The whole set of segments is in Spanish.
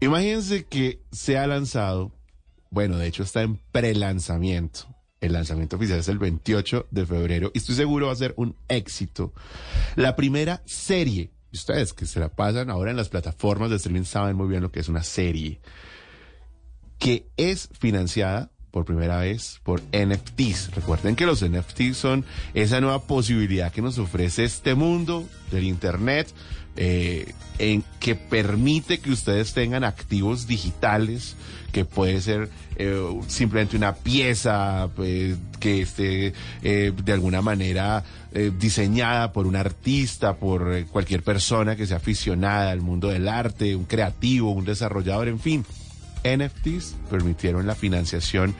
Imagínense que se ha lanzado, bueno, de hecho está en prelanzamiento. El lanzamiento oficial es el 28 de febrero y estoy seguro va a ser un éxito. La primera serie, ustedes que se la pasan ahora en las plataformas de streaming saben muy bien lo que es una serie, que es financiada por primera vez por NFTs. Recuerden que los NFTs son esa nueva posibilidad que nos ofrece este mundo del Internet, eh, en que permite que ustedes tengan activos digitales, que puede ser eh, simplemente una pieza eh, que esté de alguna manera diseñada por un artista, por cualquier persona que sea aficionada al mundo del arte, un creativo, un desarrollador, en fin. NFTs permitieron la financiación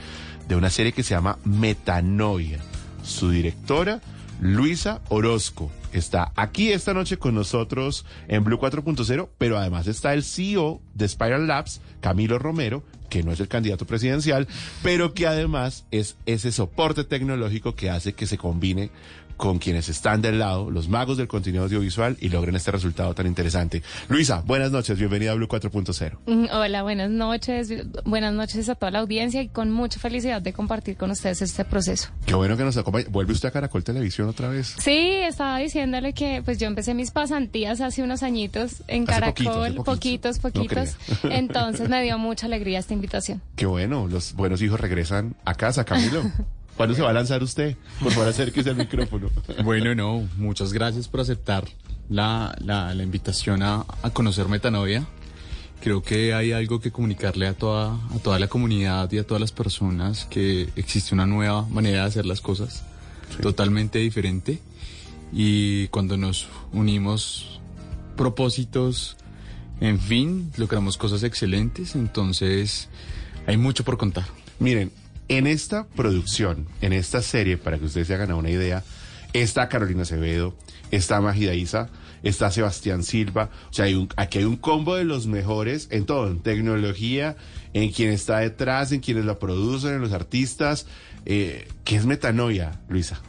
de una serie que se llama Metanoia. Su directora, Luisa Orozco, está aquí esta noche con nosotros en Blue 4.0, pero además está el CEO de Spiral Labs, Camilo Romero, que no es el candidato presidencial, pero que además es ese soporte tecnológico que hace que se combine con quienes están del lado, los magos del contenido audiovisual, y logren este resultado tan interesante. Luisa, buenas noches, bienvenida a Blue 4.0. Mm, hola, buenas noches, buenas noches a toda la audiencia y con mucha felicidad de compartir con ustedes este proceso. Qué bueno que nos acompañe. ¿Vuelve usted a Caracol Televisión otra vez? Sí, estaba diciéndole que pues yo empecé mis pasantías hace unos añitos en Caracol, poquitos, poquitos. Entonces me dio mucha alegría esta invitación. Qué bueno, los buenos hijos regresan a casa, Camilo. ¿Cuándo se va a lanzar usted? Por favor, acérquese al micrófono. Bueno, no, muchas gracias por aceptar la, la, invitación a, conocer Metanovia. Creo que hay algo que comunicarle a toda, a toda la comunidad y a todas las personas que existe una nueva manera de hacer las cosas, totalmente diferente. Y cuando nos unimos propósitos, en fin, logramos cosas excelentes, entonces hay mucho por contar. Miren, en esta producción, en esta serie, para que ustedes se hagan una idea, está Carolina Acevedo, está Magida Isa, está Sebastián Silva. O sea, hay un, aquí hay un combo de los mejores en todo, en tecnología, en quien está detrás, en quienes la producen, en los artistas. Eh, ¿Qué es metanoia, Luisa?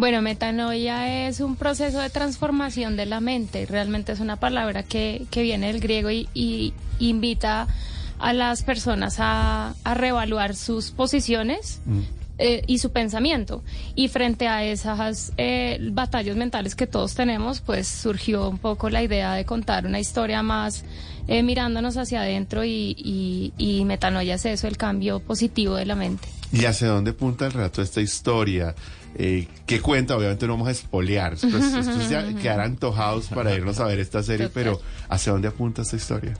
Bueno, metanoia es un proceso de transformación de la mente. Realmente es una palabra que, que viene del griego y, invita a las personas a, a reevaluar sus posiciones. Mm. Eh, y su pensamiento. Y frente a esas eh, batallas mentales que todos tenemos, pues surgió un poco la idea de contar una historia más eh, mirándonos hacia adentro y, y, y metanoia es eso, el cambio positivo de la mente. ¿Y hacia dónde punta el relato esta historia? Eh, ¿Qué cuenta? Obviamente no vamos a espolear. Pues, estos ya quedarán antojados para irnos a ver esta serie, pero ¿hacia dónde apunta esta historia?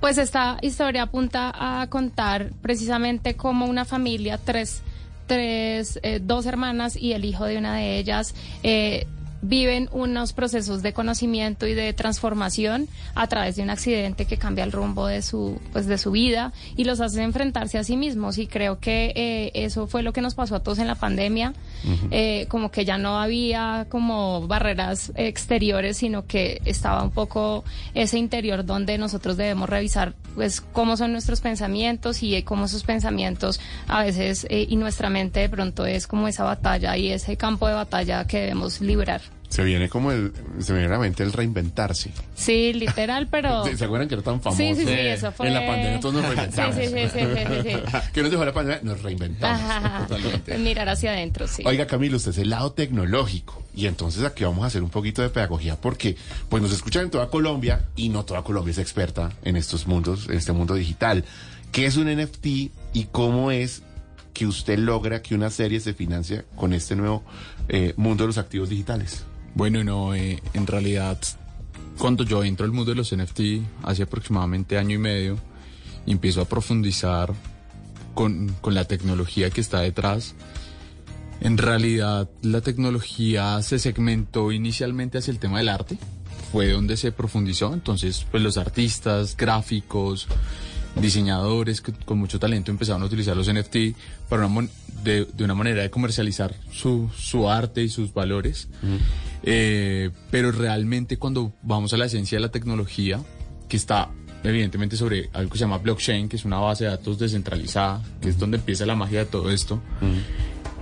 Pues esta historia apunta a contar precisamente cómo una familia, tres, tres eh, dos hermanas y el hijo de una de ellas, eh, viven unos procesos de conocimiento y de transformación a través de un accidente que cambia el rumbo de su pues de su vida y los hace enfrentarse a sí mismos. Y creo que eh, eso fue lo que nos pasó a todos en la pandemia. Eh, como que ya no había como barreras exteriores sino que estaba un poco ese interior donde nosotros debemos revisar pues cómo son nuestros pensamientos y cómo esos pensamientos a veces eh, y nuestra mente de pronto es como esa batalla y ese campo de batalla que debemos librar. Se viene como el, se viene a la mente el reinventarse. Sí, literal, pero... ¿Se acuerdan que era tan famoso? Sí, sí, sí, eso fue... En la pandemia todos nos reinventamos. Sí, sí, sí, sí, sí, ¿Qué nos dejó la pandemia? Nos reinventamos totalmente. Mirar hacia adentro, sí. Oiga, Camilo, usted es el lado tecnológico. Y entonces aquí vamos a hacer un poquito de pedagogía porque pues nos escuchan en toda Colombia y no toda Colombia es experta en estos mundos, en este mundo digital. ¿Qué es un NFT y cómo es que usted logra que una serie se financie con este nuevo eh, mundo de los activos digitales? Bueno, no, eh, en realidad, cuando yo entro al mundo de los NFT hace aproximadamente año y medio, y empiezo a profundizar con, la tecnología que está detrás, En realidad, la tecnología se segmentó inicialmente hacia el tema del arte, fue donde se profundizó, entonces pues los artistas, gráficos, diseñadores con mucho talento empezaron a utilizar los NFT para una de, de una manera de comercializar su, su arte y sus valores. Eh, pero realmente cuando vamos a la esencia de la tecnología, que está evidentemente sobre algo que se llama blockchain, que es una base de datos descentralizada, que es donde empieza la magia de todo esto,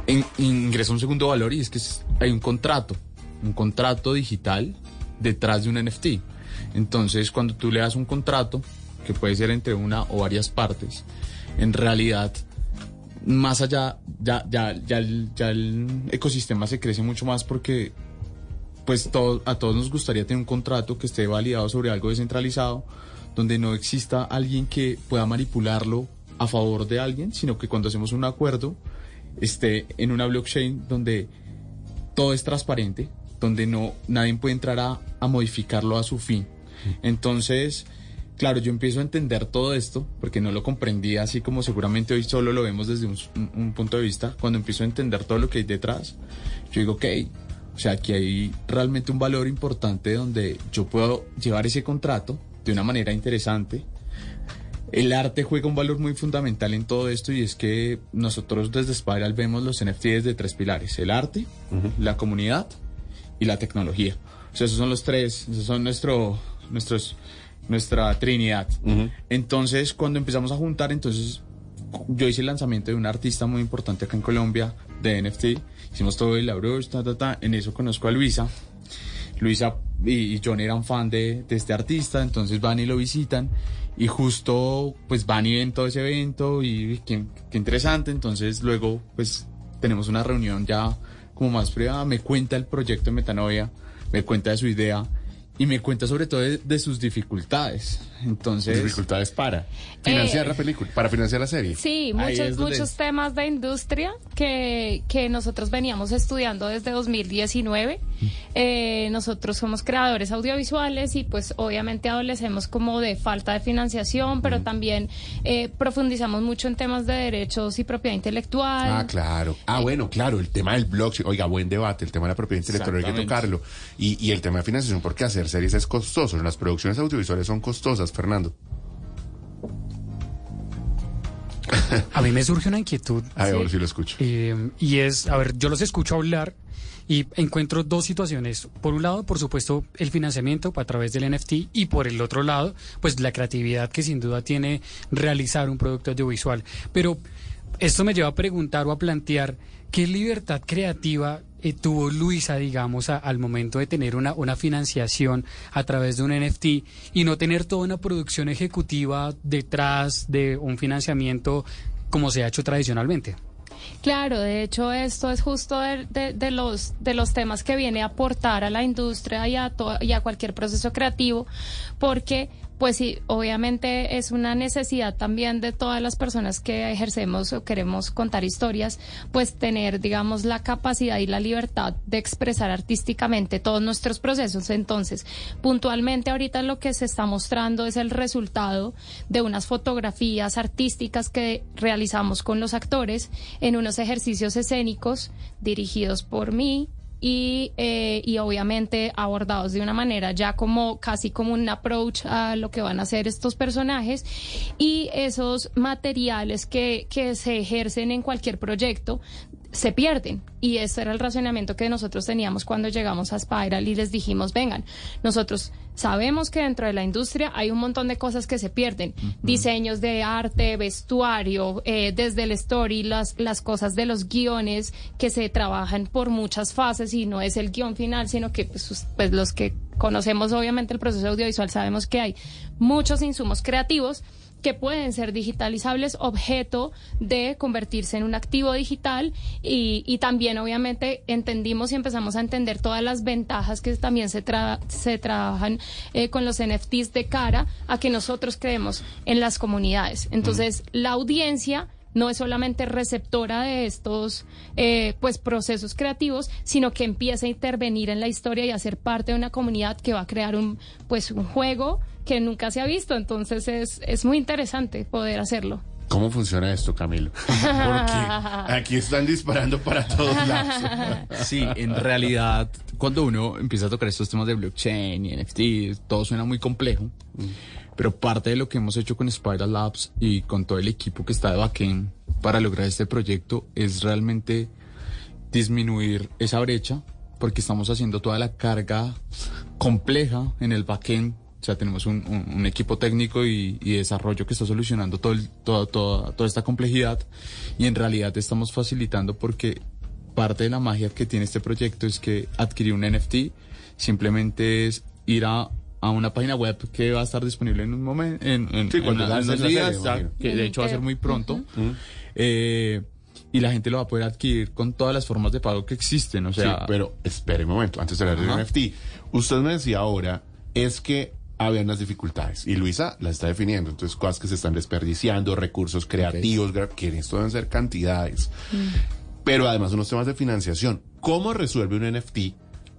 in- ingresa un segundo valor y es que es- hay un contrato, un contrato digital detrás de un NFT. Entonces, cuando tú le das un contrato, que puede ser entre una o varias partes, en realidad, más allá, ya, ya, ya, ya el ecosistema se crece mucho más porque pues todo- a todos nos gustaría tener un contrato que esté validado sobre algo descentralizado, donde no exista alguien que pueda manipularlo a favor de alguien, sino que cuando hacemos un acuerdo esté en una blockchain donde todo es transparente, donde no nadie puede entrar a, a modificarlo a su fin. Entonces, claro, yo empiezo a entender todo esto, porque no lo comprendía así como seguramente hoy solo lo vemos desde un, un- un punto de vista. Cuando empiezo a entender todo lo que hay detrás, yo digo, ok, o sea, aquí hay realmente un valor importante donde yo puedo llevar ese contrato de una manera interesante. El arte juega un valor muy fundamental en todo esto y es que nosotros desde Spiral vemos los NFT desde tres pilares, el arte, la comunidad y la tecnología. O sea, esos son los tres, esos son nuestro, nuestros, nuestra trinidad. Entonces, cuando empezamos a juntar, entonces yo hice el lanzamiento de un artista muy importante acá en Colombia de NFT. Hicimos todo el Brush, ta, ta, ta. En eso conozco a Luisa. Luisa y John eran fan de, este artista, entonces van y lo visitan. Y justo, pues van y ven todo ese evento y qué, interesante. Entonces, luego, pues tenemos una reunión ya como más privada. Me cuenta el proyecto de Metanoia, me cuenta de su idea y me cuenta sobre todo de sus dificultades. Entonces, Dificultades para financiar Eh, la película, para financiar la serie. Sí, muchos, es muchos temas de industria que, que nosotros veníamos estudiando desde 2019. Eh, nosotros somos creadores audiovisuales y pues obviamente adolecemos como de falta de financiación, pero también eh, profundizamos mucho en temas de derechos y propiedad intelectual. Ah, claro. Ah, bueno, claro, el tema del blockchain, oiga, buen debate, el tema de la propiedad intelectual hay que tocarlo. Y, y el tema de financiación, porque hacer series es costoso, las producciones audiovisuales son costosas, Fernando. A mí me surge una inquietud A ver, Sí. ahora sí lo escucho. eh, y es, a ver, yo los escucho hablar y encuentro dos situaciones. Por un lado, por supuesto, el financiamiento a través del NFT y por el otro lado, pues la creatividad que sin duda tiene realizar un producto audiovisual. Pero esto me lleva a preguntar o a plantear qué libertad creativa eh, tuvo Luisa, digamos, al momento de tener una, financiación a través de un NFT y no tener toda una producción ejecutiva detrás de un financiamiento como se ha hecho tradicionalmente. Claro, de hecho esto es justo de, los temas que viene a aportar a la industria y a cualquier proceso creativo, porque pues sí, obviamente es una necesidad también de todas las personas que ejercemos o queremos contar historias, pues tener, digamos, la capacidad y la libertad de expresar artísticamente todos nuestros procesos. Entonces, puntualmente ahorita lo que se está mostrando es el resultado de unas fotografías artísticas que realizamos con los actores en unos ejercicios escénicos dirigidos por mí y, eh, y obviamente abordados de una manera ya como casi como un approach a lo que van a hacer estos personajes y esos materiales que, que se ejercen en cualquier proyecto se pierden. Y ese era el razonamiento que nosotros teníamos cuando llegamos a Spiral y les dijimos, vengan, nosotros sabemos que dentro de la industria hay un montón de cosas que se pierden. Diseños de arte, vestuario, eh, desde el story, las, las cosas de los guiones que se trabajan por muchas fases y no es el guion final, sino que pues, pues los que conocemos obviamente el proceso audiovisual sabemos que hay muchos insumos creativos que pueden ser digitalizables, objeto de convertirse en un activo digital y, y también obviamente entendimos y empezamos a entender todas las ventajas que también se, tra- se trabajan eh, con los NFTs de cara a que nosotros creemos en las comunidades. Entonces, la audiencia no es solamente receptora de estos eh, pues procesos creativos, sino que empieza a intervenir en la historia y a ser parte de una comunidad que va a crear un pues un juego que nunca se ha visto. Entonces es, es muy interesante poder hacerlo. ¿Cómo funciona esto, Camilo? Porque aquí están disparando para todos lados. Sí, en realidad, cuando uno empieza a tocar estos temas de blockchain y NFT, todo suena muy complejo. Pero parte de lo que hemos hecho con Spiral Labs y con todo el equipo que está de backend para lograr este proyecto es realmente disminuir esa brecha, porque estamos haciendo toda la carga compleja en el backend. O sea, tenemos un, un- un equipo técnico y, y desarrollo que está solucionando todo el- toda- toda- toda esta complejidad y en realidad estamos facilitando porque parte de la magia que tiene este proyecto es que adquirir un NFT simplemente es ir a, a una página web que va a estar disponible en un momento, en, en, Sí, cuando en lance unos la días, serie, que de hecho va a ser muy pronto. Eh, y la gente lo va a poder adquirir con todas las formas de pago que existen. O Sí, sea, pero espere un momento, antes de hablar del NFT. Usted me decía ahora, es que había unas dificultades y Luisa las está definiendo. Entonces, cosas que se están desperdiciando, recursos creativos, gra- que esto deben ser cantidades. Pero además unos temas de financiación. ¿Cómo resuelve un NFT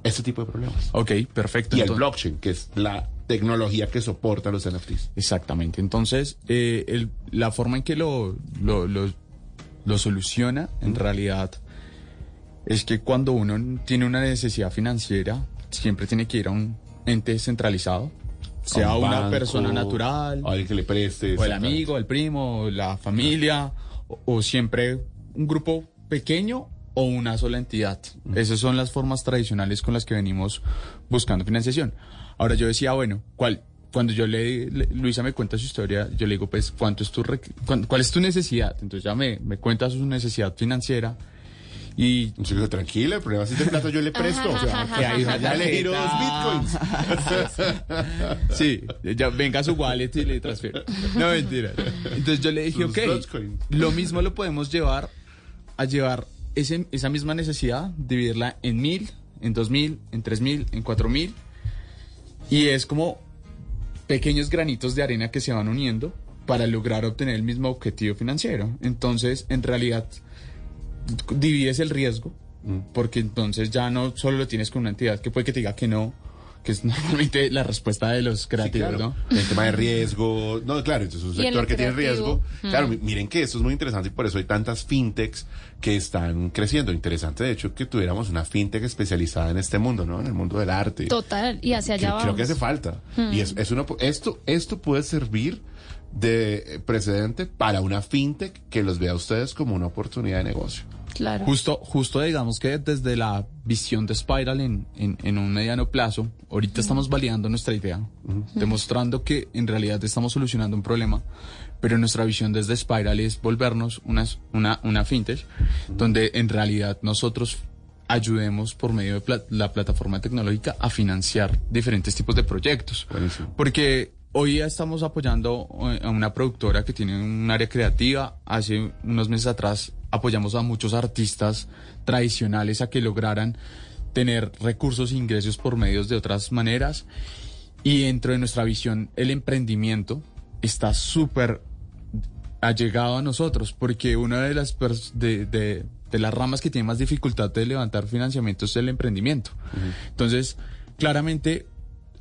este tipo de problemas? ok, perfecto. Y el blockchain, que es la tecnología que soporta los NFTs. Exactamente. Entonces, eh, el- la forma en que lo, lo, lo- lo soluciona, en realidad, es que cuando uno tiene una necesidad financiera, siempre tiene que ir a un ente centralizado, sea un una banco, persona natural, o alguien que le preste. o el amigo, el primo, la familia, o, o siempre un grupo pequeño o una sola entidad. Esas son las formas tradicionales con las que venimos buscando financiación. Ahora yo decía, bueno, ¿cuál? Cuando yo le, le- Luisa me cuenta su historia, yo le digo, pues, ¿cuánto es tu ¿cuál es tu necesidad? Entonces ya me, me cuenta su necesidad financiera y digo, tranquila, el problema es de plata yo le presto. O sea, que ahí ya le giro dos bitcoins. Sí, ya venga a su wallet y le transfiero. No, mentira. Entonces yo le dije, Sus ok, Dogecoin. lo mismo lo podemos llevar a llevar ese, esa misma necesidad, dividirla en mil, en dos mil, en tres mil, en cuatro mil. Y es como pequeños granitos de arena que se van uniendo para lograr obtener el mismo objetivo financiero. Entonces, en realidad, divides el riesgo, porque entonces ya no solo lo tienes con una entidad que puede que te diga que no, que es normalmente la respuesta de los Sí, creativos, claro. ¿no? El tema de riesgo. No, claro, entonces es un sector que tiene riesgo. Claro, mi- miren que esto es muy interesante y por eso hay tantas fintechs que están creciendo. Interesante, de hecho, que tuviéramos una fintech especializada en este mundo, ¿no? En el mundo del arte. Total, y hacia Que- allá creo vamos. que hace falta. Y es, es una, esto, esto puede servir de precedente para una fintech que los vea a ustedes como una oportunidad de negocio. Claro. Justo, justo digamos que desde la visión de Spiral en, en, en un mediano plazo, ahorita estamos validando nuestra idea, demostrando que en realidad estamos solucionando un problema, pero nuestra visión desde Spiral es volvernos unas- una, una fintech, donde en realidad nosotros ayudemos por medio de pla- la plataforma tecnológica a financiar diferentes tipos de proyectos. Buenísimo. Porque hoy ya estamos apoyando eh, a una productora que tiene un área creativa. Hace unos meses atrás apoyamos a muchos artistas tradicionales a que lograran tener recursos e ingresos por medios de otras maneras. Y dentro de nuestra visión, el emprendimiento está súper allegado a nosotros, porque una de las, de- de las ramas que tiene más dificultad de levantar financiamiento es el emprendimiento. Entonces, claramente,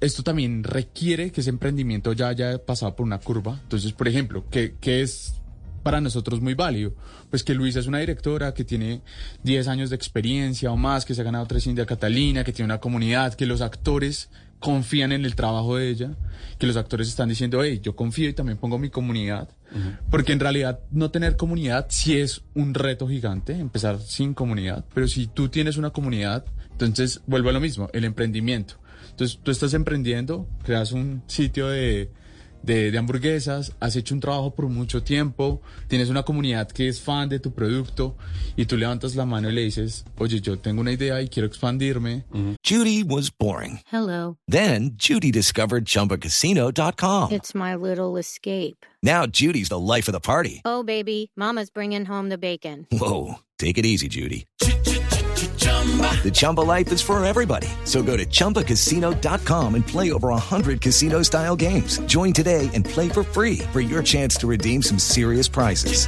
esto también requiere que ese emprendimiento ya haya pasado por una curva. Entonces, por ejemplo, ¿qué, qué es para nosotros muy válido? Pues que Luisa es una directora que tiene 10 años de experiencia o más, que se ha ganado tres India Catalina, que tiene una comunidad, que los actores confían en el trabajo de ella, que los actores están diciendo, hey, yo confío y también pongo mi comunidad, porque en realidad no tener comunidad sí es un reto gigante, empezar sin comunidad, pero si tú tienes una comunidad, entonces vuelvo a lo mismo, el emprendimiento. Entonces tú estás emprendiendo, creas un sitio de, de, de hamburguesas, has hecho un trabajo por mucho tiempo, tienes una comunidad que es fan de tu producto y tú levantas la mano y le dices, oye, yo tengo una idea y quiero expandirme. Judy was boring. Hello. Then Judy discovered ChumbaCasino.com. It's my little escape. Now Judy's the life of the party. Oh, baby, Mama's bringing home the bacon. Whoa, take it easy, Judy. The Chumba life is for everybody. So go to ChumbaCasino.com and play over 100 casino style games. Join today and play for free for your chance to redeem some serious prizes.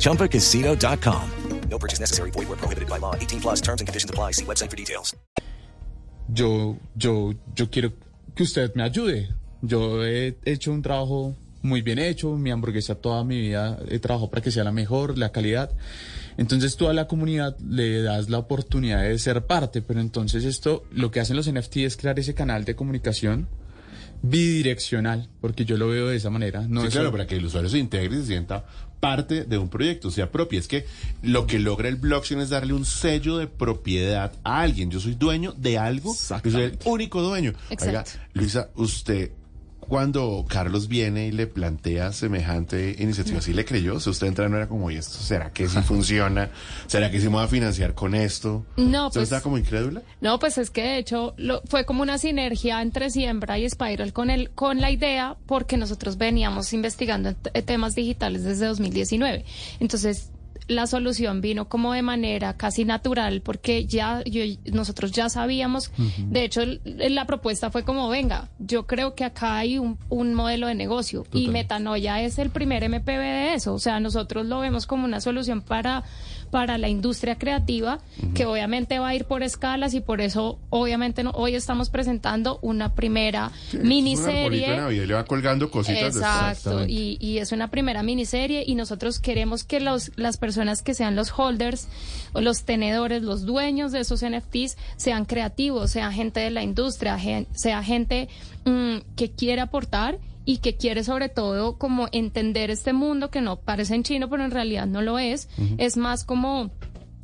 ChumbaCasino.com. No purchase necessary. Void where prohibited by law. 18 plus terms and conditions apply. See website for details. yo, yo, yo quiero que usted me ayude. Yo he hecho un trabajo muy bien hecho, mi hamburguesa toda mi vida he trabajado para que sea la mejor, la calidad. Entonces tú a la comunidad le das la oportunidad de ser parte, pero entonces esto, lo que hacen los NFT es crear ese canal de comunicación bidireccional, porque yo lo veo de esa manera. No sí, es claro, para que el usuario se integre y se sienta parte de un proyecto, sea propia. Es que lo que logra el blockchain es darle un sello de propiedad a alguien. Yo soy dueño de algo, yo soy el único dueño. Exacto. Oiga, Luisa, usted cuando Carlos viene y le plantea semejante iniciativa, ¿sí le creyó? Sea, usted entra no era como, ¿y esto será que sí funciona? ¿Será que sí me voy a financiar con esto? No, ¿Usted pues- está como incrédula? No, pues es que de hecho lo, fue como una sinergia entre Siembra y Spiral con el con la idea porque nosotros veníamos investigando t- temas digitales desde 2019. Entonces la solución vino como de manera casi natural porque ya yo- nosotros ya sabíamos, de hecho el- la propuesta fue como, venga, yo creo que acá hay un, un modelo de negocio y Metanoia es el primer MPB de eso, o sea, nosotros lo vemos como una solución para para la industria creativa, que obviamente va a ir por escalas y por eso obviamente no- hoy estamos presentando una primera de miniserie. Navidad y le va colgando cositas Exacto, y, y es una primera miniserie y nosotros queremos que los, las personas que sean los holders o los tenedores, los dueños de esos NFTs sean creativos, sea gente de la industria, gen- sea gente mm, que quiere aportar y que quiere sobre todo como entender este mundo que no parece en chino, pero en realidad no lo es. Es más como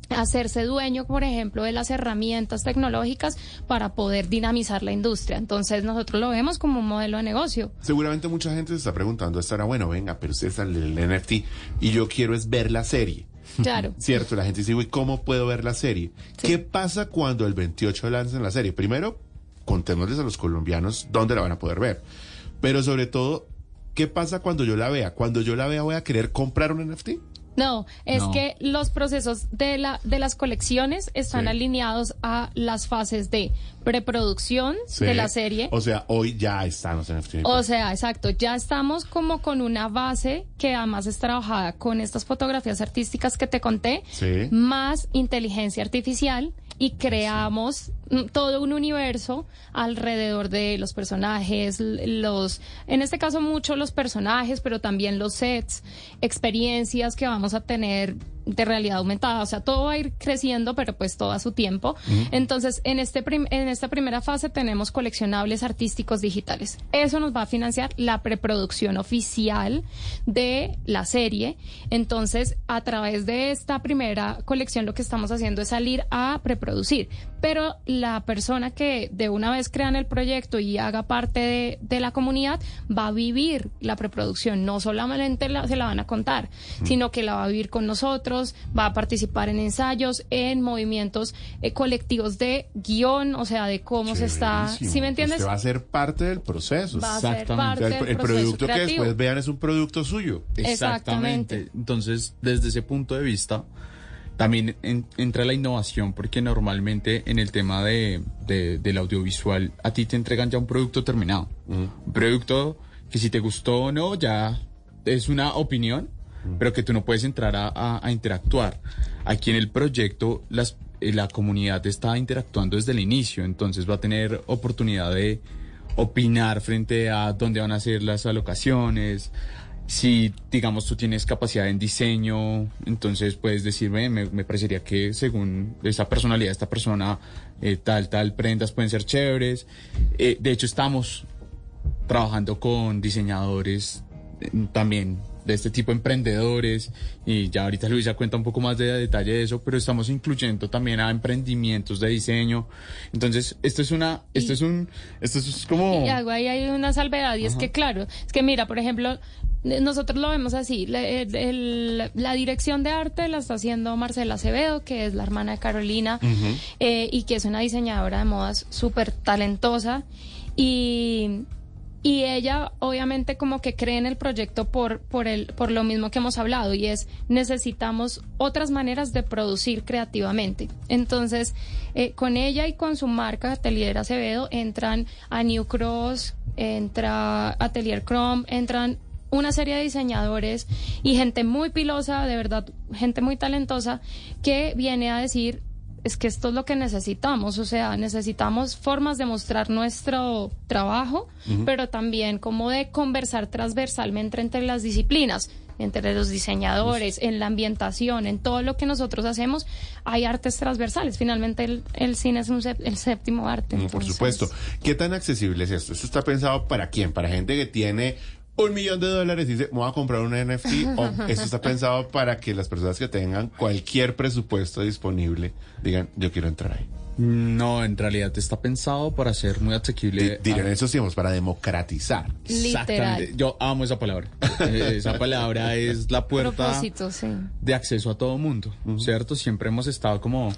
hacerse dueño, por ejemplo, de las herramientas tecnológicas para poder dinamizar la industria. Entonces nosotros lo vemos como un modelo de negocio. Seguramente mucha gente se está preguntando, estará bueno, venga, pero usted en el NFT y yo quiero es ver la serie. Claro. Cierto, la gente dice, "Uy, ¿cómo puedo ver la serie? ¿Qué pasa cuando el 28 lanzan la serie? Primero, contémosles a los colombianos dónde la van a poder ver. Pero sobre todo, ¿qué pasa cuando yo la vea? Cuando yo la vea, ¿voy a querer comprar un NFT? No, es No. que los procesos de la de las colecciones están Sí. alineados a las fases de preproducción de la serie. O sea, hoy ya están los NFT. O sea, exacto, ya estamos como con una base que además es trabajada con estas fotografías artísticas que te conté, Sí. más inteligencia artificial y creamos todo un universo alrededor de los personajes, los, en este caso mucho los personajes, pero también los sets, experiencias que vamos a tener de realidad aumentada, o sea, todo va a ir creciendo, pero pues todo a su tiempo. Entonces, en este prim- en esta primera fase tenemos coleccionables artísticos digitales. Eso nos va a financiar la preproducción oficial de la serie. Entonces, a través de esta primera colección lo que estamos haciendo es salir a preproducir, pero la persona que de una vez crean el proyecto y haga parte de, de la comunidad va a vivir la preproducción, no solamente la- se la van a contar, sino que la va a vivir con nosotros, va a participar en ensayos, en movimientos eh, colectivos de guion, o sea, de cómo se está. ¿sí me entiendes? Usted va a ser parte del proceso. Va a ser Exactamente. Parte el, del el proceso producto que después vean es un producto suyo. Exactamente. Entonces, desde ese punto de vista, también en- entra la innovación, porque normalmente en el tema de, de- del audiovisual, a ti te entregan ya un producto terminado. Un producto que si te gustó o no, ya es una opinión, pero que tú no puedes entrar a, a- a interactuar. Aquí en el proyecto, eh, la comunidad está interactuando desde el inicio, entonces va a tener oportunidad de opinar frente a dónde van a ser las alocaciones, si, digamos, tú tienes capacidad en diseño, entonces puedes decirme, me, me parecería que según esa personalidad esta persona, eh, tal, tal, prendas pueden ser chéveres. Eh, de hecho, estamos trabajando con diseñadores eh, también de este tipo, emprendedores, y ya ahorita Luisa cuenta un poco más de detalle de eso, pero estamos incluyendo también a emprendimientos de diseño. Entonces, esto es una, esto es un, esto es como... Y hago ahí hay una salvedad y es que claro, es que mira, por ejemplo, nosotros lo vemos así, la, el- la dirección de arte la está haciendo Marcela Acevedo, que es la hermana de Carolina eh, y que es una diseñadora de modas súper talentosa y y ella obviamente como que cree en el proyecto por, por, el, por lo mismo que hemos hablado y es necesitamos otras maneras de producir creativamente. Entonces, eh, con ella y con su marca Atelier Acevedo entran a New Cross, entra Atelier Chrome, entran una serie de diseñadores y gente muy pilosa, de verdad, gente muy talentosa que viene a decir es que esto es lo que necesitamos, o sea, necesitamos formas de mostrar nuestro trabajo, pero también como de conversar transversalmente entre las disciplinas entre los diseñadores, en la ambientación, en todo lo que nosotros hacemos, hay artes transversales. Finalmente el, el cine es un el séptimo arte. Por entonces- supuesto. ¿Qué tan accesible es esto? ¿Esto está pensado para quién? ¿Para gente que tiene un millón de dólares y dice, me voy a comprar un NFT? ¿O esto está pensado para que las personas que tengan cualquier presupuesto disponible digan, yo quiero entrar ahí? No, en realidad está pensado para ser muy asequible. Dirían a- esos tiempos, para democratizar. Exactamente. Literal. Yo amo esa palabra. Eh, esa palabra es la puerta sí. de acceso a todo mundo, ¿cierto? Siempre hemos estado como...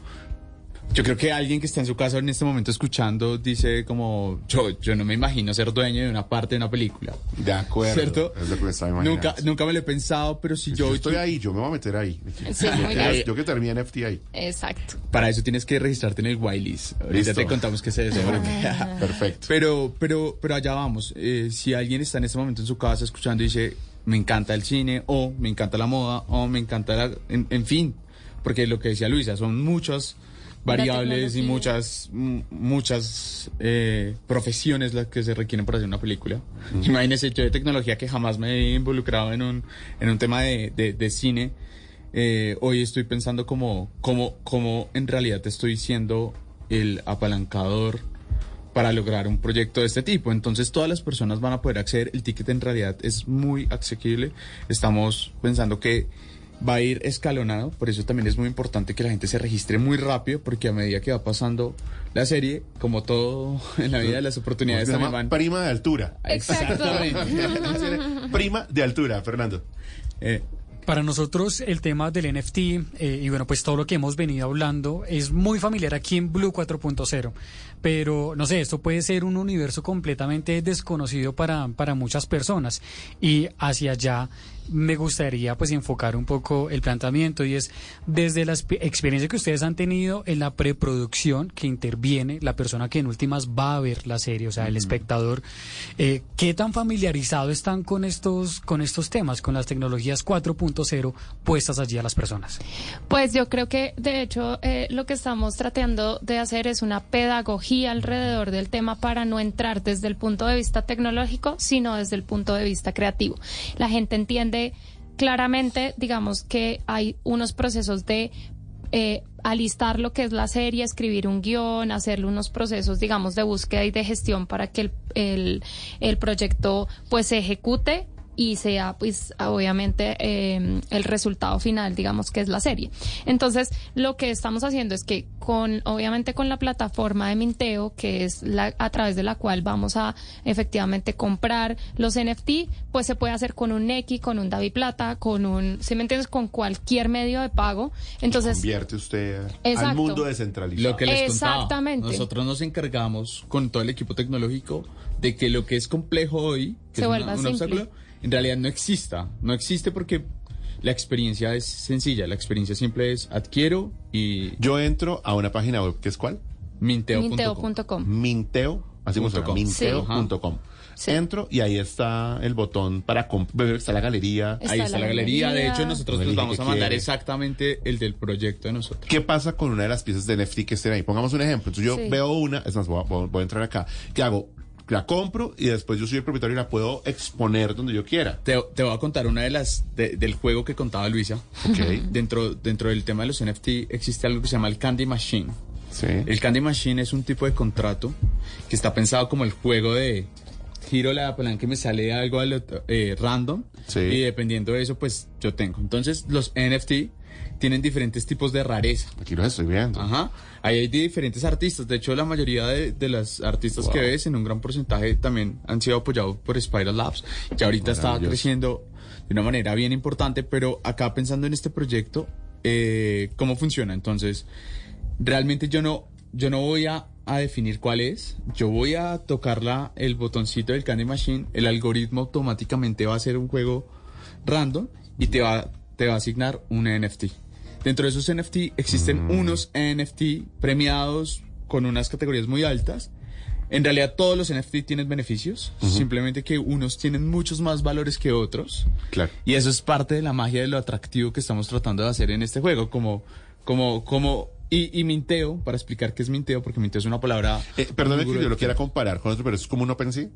Yo creo que alguien que está en su casa en este momento escuchando dice como, yo, yo no me imagino ser dueño de una parte de una película. De acuerdo. ¿Cierto? Es lo que me estaba imaginando. Nunca, nunca me lo he pensado, pero si yo, yo... estoy ahí, yo me voy a meter ahí. Sí, yo, que- yo que termine NFT ahí. Exacto. Para eso tienes que registrarte en el whitelist. Ahorita Listo. te contamos qué es eso. porque- Perfecto. Pero, pero, pero allá vamos. Eh, si alguien está en este momento en su casa escuchando y dice, me encanta el cine, o me encanta la moda, o me encanta la... En, en fin, porque lo que decía Luisa, son muchas variables y muchas muchas eh, profesiones las que se requieren para hacer una película. Imagínese, yo de tecnología que jamás me he involucrado en un, en un tema de, de- de cine, eh, hoy estoy pensando como, como, como en realidad estoy siendo el apalancador para lograr un proyecto de este tipo. Entonces todas las personas van a poder acceder. El ticket en realidad es muy asequible. Estamos pensando que va a ir escalonado. Por eso también es muy importante que la gente se registre muy rápido porque a medida que va pasando la serie, como todo en la vida, las oportunidades Se también van... Prima de altura. Exacto. Prima de altura, Fernando. Eh, Para nosotros el tema del NFT eh, y bueno, pues todo lo que hemos venido hablando es muy familiar aquí en Blue 4.0, pero no sé, esto puede ser un universo completamente desconocido para, para muchas personas y hacia allá me gustaría pues enfocar un poco el planteamiento y es desde la exp- experiencia que ustedes han tenido en la preproducción que interviene la persona que en últimas va a ver la serie, o sea, el espectador, eh, ¿qué tan familiarizado están con estos, con estos temas, con las tecnologías 4.0 puestas allí a las personas? Pues yo creo que de hecho eh, lo que estamos tratando de hacer es una pedagogía alrededor del tema para no entrar desde el punto de vista tecnológico, sino desde el punto de vista creativo. La gente entiende claramente, digamos, que hay unos procesos de eh, alistar lo que es la serie, escribir un guion, hacerle unos procesos, digamos, de búsqueda y de gestión para que el, el, el proyecto pues se ejecute y sea pues obviamente eh, el resultado final digamos que es la serie entonces lo que estamos haciendo es que con obviamente con la plataforma de Minteo que es la a través de la cual vamos a efectivamente comprar los NFT pues se puede hacer con un Neki con un Davi Plata con un si me entiendes con cualquier medio de pago entonces Convierte usted al mundo descentralizado. Lo que les contaba. Exactamente. Nosotros nos encargamos con todo el equipo tecnológico de que lo que es complejo hoy, que Se es vuelva una- un simple. obstáculo, en realidad no exista. No existe porque la experiencia es sencilla. La experiencia simple es adquiero y Yo entro a una página web que es cuál? minteo.com. Minteo.com Minteo, así minteo.com. Sí. Entro y ahí está el botón para comprar, está la galería. Está Ahí está la la galería. De hecho, nosotros les vamos a mandar quiere. exactamente el del proyecto de nosotros. ¿Qué pasa con una de las piezas de NFT que estén ahí? Pongamos un ejemplo. Entonces yo Sí. veo una, es más, voy a, voy a- voy a entrar acá. ¿Qué hago? La compro y después yo soy el propietario y la puedo exponer donde yo quiera. Te, te voy a contar una de las de- del juego que contaba Luisa. Ok. Dentro, dentro del tema de los NFT existe algo que se llama el Candy Machine. Sí. El Candy Machine es un tipo de contrato que está pensado como el juego de giro la palanca y me sale algo al eh, random Sí. y dependiendo de eso pues yo tengo. Entonces los NFT tienen diferentes tipos de rareza. Aquí los estoy viendo. Ajá. Ahí hay diferentes artistas. De hecho, la mayoría de, de las artistas que Wow. ves en un gran porcentaje también han sido apoyados por Spiral Labs, que ahorita está creciendo de una manera bien importante. Pero acá pensando en este proyecto, eh, ¿cómo funciona? Entonces, realmente yo no, yo no voy a, a definir cuál es. Yo voy a tocar la, el botoncito del Candy Machine. El algoritmo automáticamente va a hacer un juego random y te va, te va a asignar un NFT. Dentro de esos NFT existen unos NFT premiados con unas categorías muy altas. En realidad todos los NFT tienen beneficios, simplemente que unos tienen muchos más valores que otros. Claro. Y eso es parte de la magia de lo atractivo que estamos tratando de hacer en este juego, como, como, como Y, y minteo, para explicar qué es minteo, porque minteo es una palabra... Eh, perdone muy que yo lo quiera comparar con otro, pero es como un OpenSea.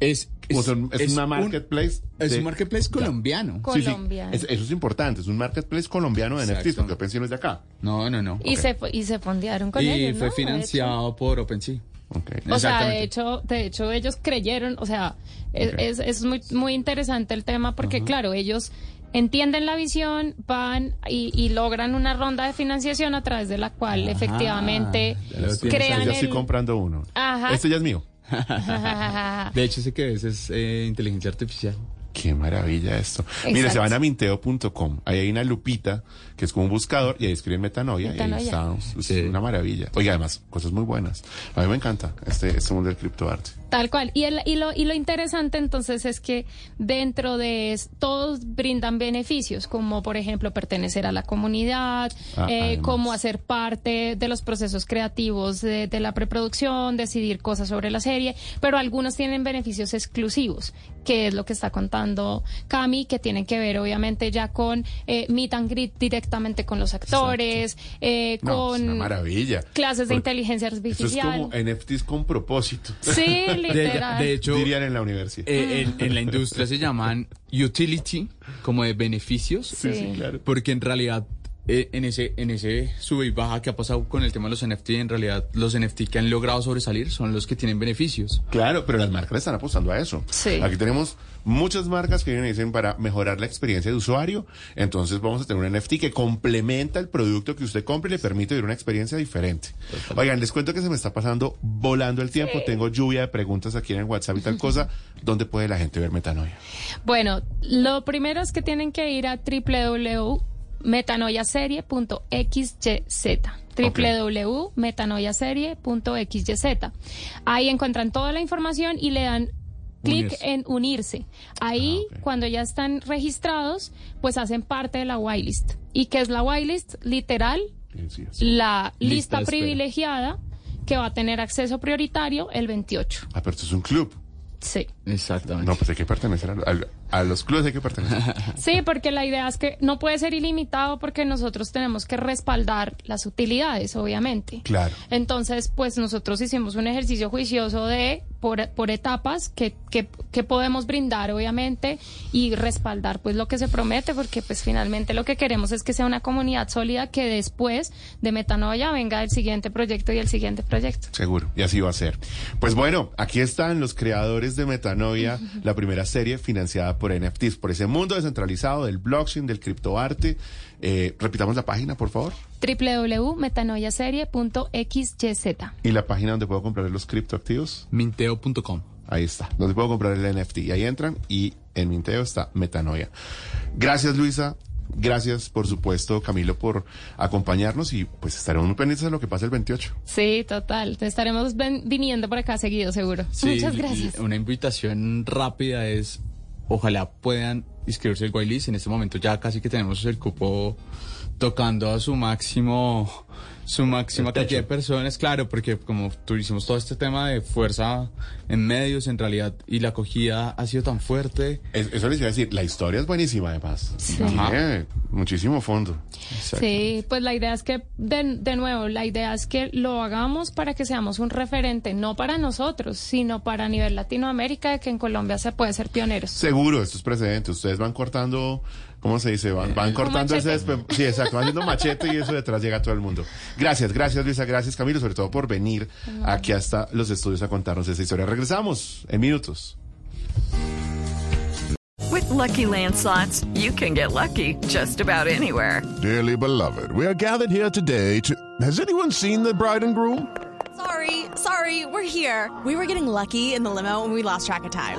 Es, O sea, es, una un- marketplace. es un marketplace colombiano. Sí, sí, Colombiano. es- eso es importante. Es un marketplace colombiano de NFTs, Exacto. porque OpenSea no es de acá. No, no, no. Y, se, y se fondearon con y ellos, fue ¿no? De financiado por OpenSea. Ok. O sea, de hecho, de hecho ellos creyeron, o sea, es, es, es muy, muy interesante el tema porque, claro, ellos entienden la visión, van y, y logran una ronda de financiación a través de la cual efectivamente crean Yo estoy el... comprando uno. Ajá. Este ya es mío. De hecho, ese que es es eh, inteligencia artificial. Qué maravilla esto. Mire, se van a minteo.com. Ahí hay una lupita que es como un buscador y ahí escriben metanoia, y ahí está. Es Sí. una maravilla. Oiga, además, cosas muy buenas. A mí me encanta este, este mundo del criptoarte. Tal cual. Y, el- y, lo, y lo interesante entonces es que dentro de es- todos brindan beneficios, como por ejemplo pertenecer a la comunidad, Ah, eh, como hacer parte de los procesos creativos de, de la preproducción, decidir cosas sobre la serie, pero algunos tienen beneficios exclusivos, que es lo que está contando Cami, que tienen que ver obviamente ya con eh, meet and greet directamente con los actores, eh, No, con es una maravilla. clases de Porque inteligencia Esto es artificial. como NFTs con propósito. Sí, literal. de hecho, Dirían en la universidad. eh, en, en la industria se llaman utility, como de beneficios. Sí, sí, claro. Porque en realidad, eh, en ese en ese sube y baja que ha pasado con el tema de los NFT, en realidad los NFT que han logrado sobresalir son los que tienen beneficios. Claro, pero las marcas están apostando a eso. Sí. Aquí tenemos muchas marcas que vienen y dicen para mejorar la experiencia de usuario, entonces vamos a tener un NFT que complementa el producto que usted compre y le permite vivir una experiencia diferente. Oigan, les cuento que se me está pasando volando el tiempo, tengo lluvia de preguntas aquí en el WhatsApp y tal cosa. ¿Dónde puede la gente ver Metanoia? Bueno, lo primero es que tienen que ir a www.metanoiaserie.xyz www.metanoiaserie.xyz Ahí encuentran toda la información y le dan clic en unirse. Ahí, Ah, cuando ya están registrados, pues hacen parte de la whitelist. ¿Y qué es la whitelist? Literal, Sí, sí, sí. la Lista privilegiada que va a tener acceso prioritario el 28. Ah, pero esto es un club. Sí. Exactamente. No, pues hay que pertenecer a, a- a los clubes, hay que pertenecer. Sí, porque la idea es que no puede ser ilimitado porque nosotros tenemos que respaldar las utilidades, obviamente. Claro. Entonces, pues nosotros hicimos un ejercicio juicioso de por, por etapas que, que, que podemos brindar, obviamente, y respaldar pues lo que se promete, porque pues finalmente lo que queremos es que sea una comunidad sólida que después de Metanoia venga el siguiente proyecto y el siguiente proyecto. Seguro, y así va a ser. Pues bueno, aquí están los creadores de Metanoia, la primera serie financiada por NFTs, por ese mundo descentralizado del blockchain, del criptoarte. Eh, repitamos la página, por favor. www.metanoiaserie.xyz Y la página donde puedo comprar los criptoactivos. Minteo.com. Ahí está, donde puedo comprar el NFT. Y ahí entran y en Minteo está Metanoia. Gracias, Luisa. Gracias, por supuesto, Camilo, por acompañarnos y pues estaremos muy pendientes de lo que pasa el 28. Sí, total. Te estaremos ven- viniendo por acá seguido, seguro. Sí, Muchas gracias. Una invitación rápida es, ojalá puedan inscribirse al whitelist. En este momento ya casi que tenemos el cupo tocando a su máximo, su máxima cantidad de personas. Claro, porque como tuvimos todo este tema de fuerza en medios, en realidad, y la acogida ha sido tan fuerte. Es- eso les iba a decir, la historia es buenísima además. Sí. Tiene muchísimo fondo. Sí, pues la idea es que, de, de nuevo, la idea es que lo hagamos para que seamos un referente, no para nosotros, sino para a nivel Latinoamérica, de que en Colombia se puede ser pioneros. Seguro, esto es precedente. Ustedes van cortando, ¿cómo se dice? Van, van Con cortando ese machete. despe- Sí, exacto, van haciendo machete y eso detrás llega a todo el mundo. Gracias, gracias Luisa, gracias Camilo, sobre todo por venir aquí hasta los estudios a contarnos esta historia. Regresamos en minutos. With Lucky Land slots, you can get lucky just about anywhere. Dearly beloved, we are gathered here today to. Has anyone seen the bride and groom? Sorry, sorry, we're here. We were getting lucky in the limo and we lost track of time.